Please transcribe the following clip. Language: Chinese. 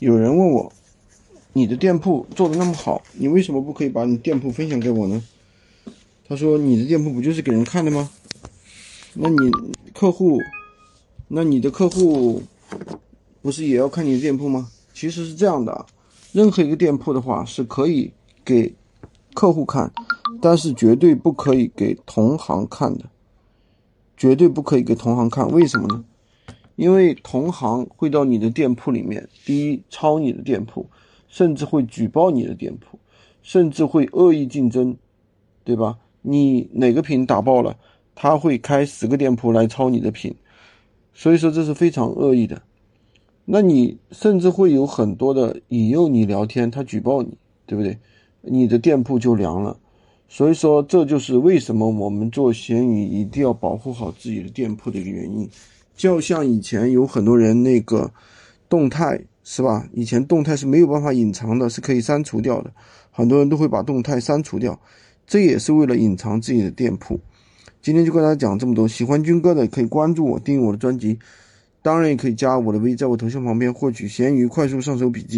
有人问我，你的店铺做的那么好，你为什么不可以把你店铺分享给我呢？他说，你的店铺不就是给人看的吗？那你客户，那你的客户不是也要看你的店铺吗？其实是这样的，任何一个店铺的话是可以给客户看，但是绝对不可以给同行看的，绝对不可以给同行看。为什么呢？因为同行会到你的店铺里面，第一抄你的店铺，甚至会举报你的店铺，甚至会恶意竞争，对吧？你哪个品打爆了，他会开十个店铺来抄你的品，所以说这是非常恶意的。那你甚至会有很多的引诱你聊天，他举报你，对不对？你的店铺就凉了。所以说这就是为什么我们做闲鱼一定要保护好自己的店铺的一个原因。就像以前有很多人那个动态是吧？以前动态是没有办法隐藏的，是可以删除掉的。很多人都会把动态删除掉，这也是为了隐藏自己的店铺。今天就跟大家讲这么多，喜欢军哥的可以关注我，订阅我的专辑，当然也可以加我的微，在我头像旁边获取咸鱼快速上手笔记。